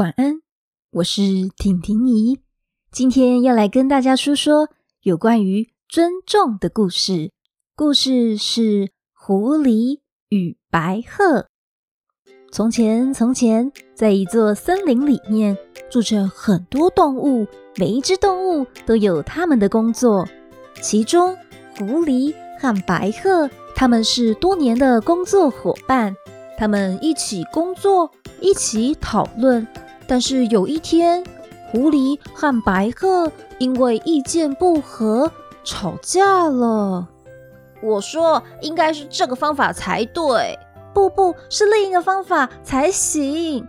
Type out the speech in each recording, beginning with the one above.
晚安，我是婷婷姨，今天要来跟大家说说有关于尊重的故事。故事是狐狸与白鹤。从前，从前，在一座森林里面，住着很多动物，每一只动物都有他们的工作。其中，狐狸和白鹤，他们是多年的工作伙伴。他们一起工作，一起讨论。但是有一天，狐狸和白鹤因为意见不合吵架了。我说应该是这个方法才对，不不，是另一个方法才行。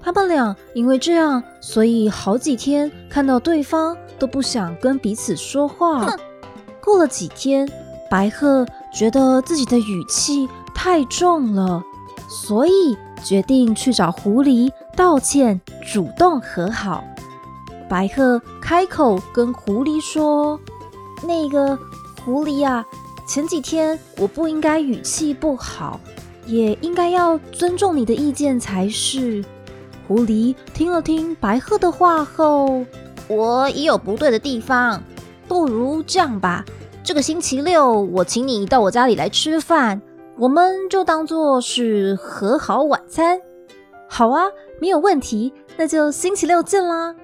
他们俩因为这样，所以好几天看到对方都不想跟彼此说话。哼。过了几天，白鹤觉得自己的语气太重了。所以决定去找狐狸道歉，主动和好。白鹤开口跟狐狸说：“那个狐狸呀，前几天我不应该语气不好，也应该要尊重你的意见才是。”狐狸听了听白鹤的话后，我也有不对的地方，不如这样吧，这个星期六我请你到我家里来吃饭。我们就当做是和好晚餐，好啊，没有问题，那就星期六见啦。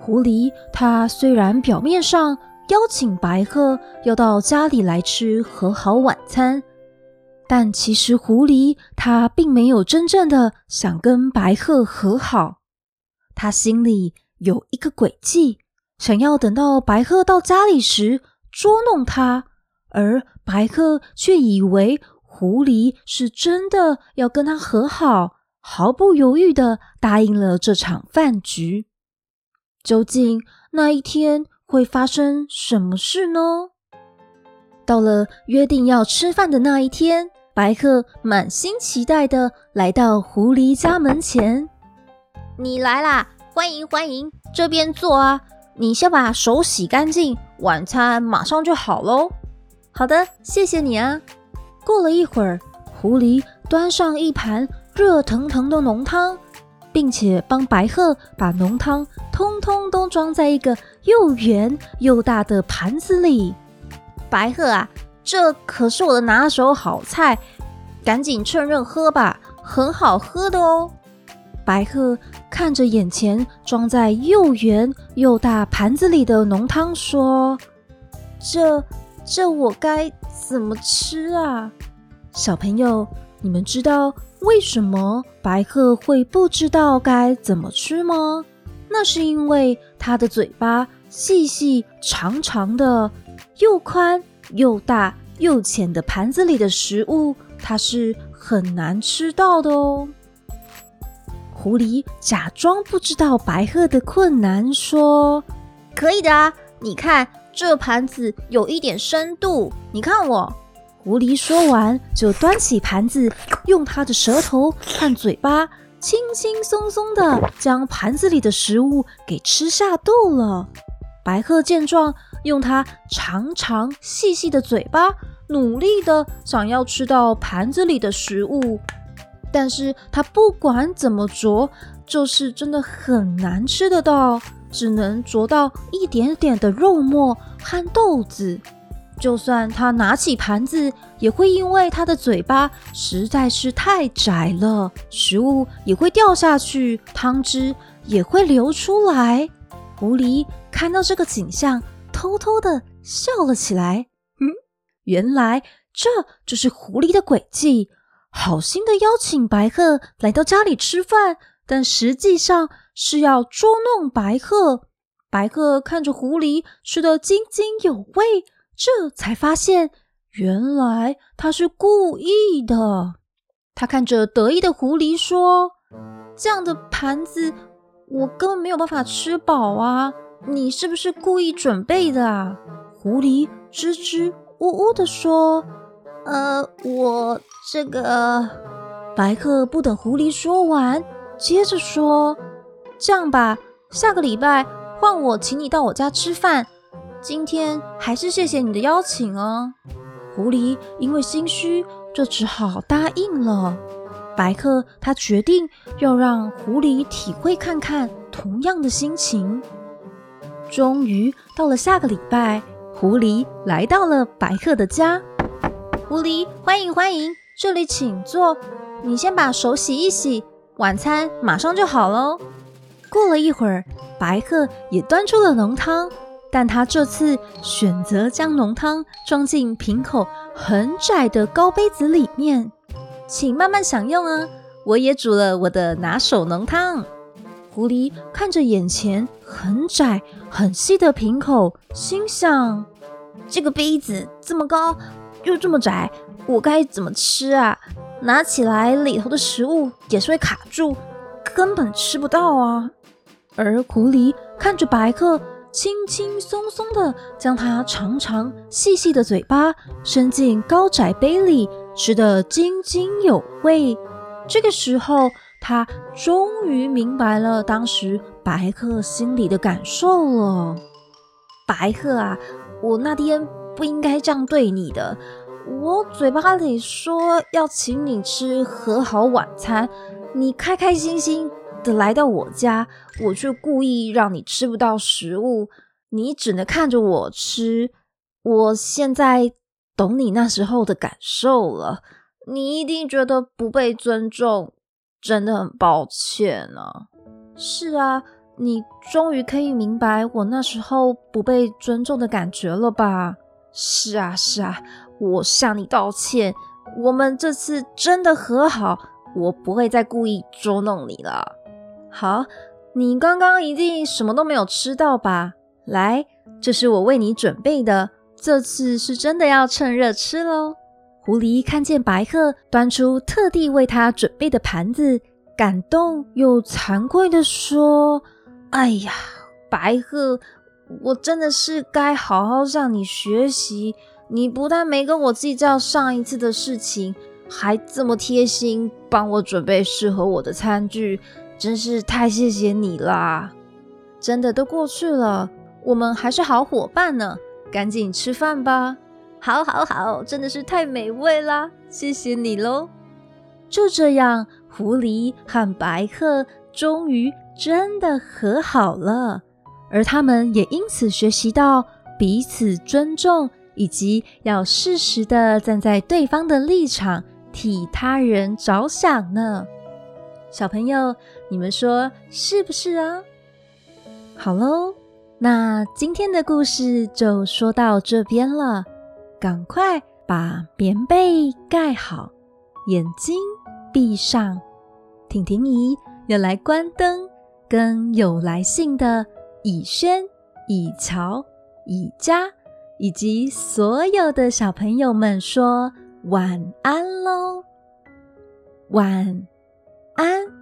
狐狸它虽然表面上邀请白鹤要到家里来吃和好晚餐，但其实狐狸它并没有真正的想跟白鹤和好，它心里有一个诡计，想要等到白鹤到家里时捉弄它。而白鹤却以为狐狸是真的要跟他和好，毫不犹豫地答应了这场饭局。究竟那一天会发生什么事呢？到了约定要吃饭的那一天，白鹤满心期待地来到狐狸家门前。你来啦，欢迎欢迎，这边坐啊。你先把手洗干净，晚餐马上就好喽。好的，谢谢你啊。过了一会儿，狐狸端上一盘热腾腾的浓汤，并且帮白鹤把浓汤通通都装在一个又圆又大的盘子里。白鹤啊，这可是我的拿手好菜，赶紧趁热喝吧，很好喝的哦。白鹤看着眼前装在又圆又大盘子里的浓汤，说：“这。”这我该怎么吃啊？小朋友，你们知道为什么白鹤会不知道该怎么吃吗？那是因为它的嘴巴细细长长的，又宽又大又浅的盘子里的食物，它是很难吃到的哦。狐狸假装不知道白鹤的困难，说：“可以的啊，你看。”这盘子有一点深度，你看我。狐狸说完，就端起盘子，用它的舌头和嘴巴轻轻松松地将盘子里的食物给吃下肚了。白鹤见状，用它长长细细的嘴巴，努力地想要吃到盘子里的食物，但是它不管怎么啄，就是真的很难吃得到。只能啄到一点点的肉末和豆子，就算他拿起盘子，也会因为他的嘴巴实在是太窄了，食物也会掉下去，汤汁也会流出来。狐狸看到这个景象，偷偷的笑了起来。嗯，原来这就是狐狸的诡计，好心的邀请白鹤来到家里吃饭。但实际上是要捉弄白鹤。白鹤看着狐狸吃得津津有味，这才发现原来他是故意的。他看着得意的狐狸说：“这样的盘子我根本没有办法吃饱啊！你是不是故意准备的啊？”狐狸支支吾吾地说：“呃，我这个……”白鹤不等狐狸说完。接着说：“这样吧，下个礼拜换我请你到我家吃饭。今天还是谢谢你的邀请哦。”狐狸因为心虚，就只好答应了。白鹤他决定要让狐狸体会看看同样的心情。终于到了下个礼拜，狐狸来到了白鹤的家。狐狸，欢迎欢迎，这里请坐。你先把手洗一洗，晚餐马上就好喽。过了一会儿，白鹤也端出了浓汤，但他这次选择将浓汤装进瓶口很窄的高杯子里面。请慢慢享用啊！我也煮了我的拿手浓汤。狐狸看着眼前很窄很细的瓶口，心想：这个杯子这么高又这么窄，我该怎么吃啊？拿起来里头的食物也是会卡住，根本吃不到啊！而狐狸看着白鹤，轻轻松松地将它长长细细的嘴巴伸进高窄杯里。吃得津津有味。这个时候，他终于明白了当时白鹤心里的感受了。白鹤啊，我那天不应该这样对你的。我嘴巴里说要请你吃和好晚餐，你开开心心来到我家，我却故意让你吃不到食物，你只能看着我吃。我现在。懂你那时候的感受了，你一定觉得不被尊重，真的很抱歉啊。是啊，你终于可以明白我那时候不被尊重的感觉了吧？是啊，是啊，我向你道歉。我们这次真的和好，我不会再故意捉弄你了。好，你刚刚一定什么都没有吃到吧？来，这是我为你准备的。这次是真的要趁热吃喽！狐狸看见白鹤端出特地为他准备的盘子，感动又惭愧地说：“哎呀，白鹤，我真的是该好好向你学习。你不但没跟我计较上一次的事情，还这么贴心帮我准备适合我的餐具，真是太谢谢你啦！真的都过去了，我们还是好伙伴呢。”赶紧吃饭吧！好，好，好，真的是太美味啦！谢谢你喽。就这样，狐狸和白鹤终于真的和好了，而他们也因此学习到彼此尊重，以及要适时的站在对方的立场，替他人着想呢。小朋友，你们说是不是啊？好喽。那今天的故事就说到这边了，赶快把棉被盖好，眼睛闭上。婷婷姨要来关灯，跟有来信的以轩、以乔、以佳以及所有的小朋友们说晚安喽，晚安。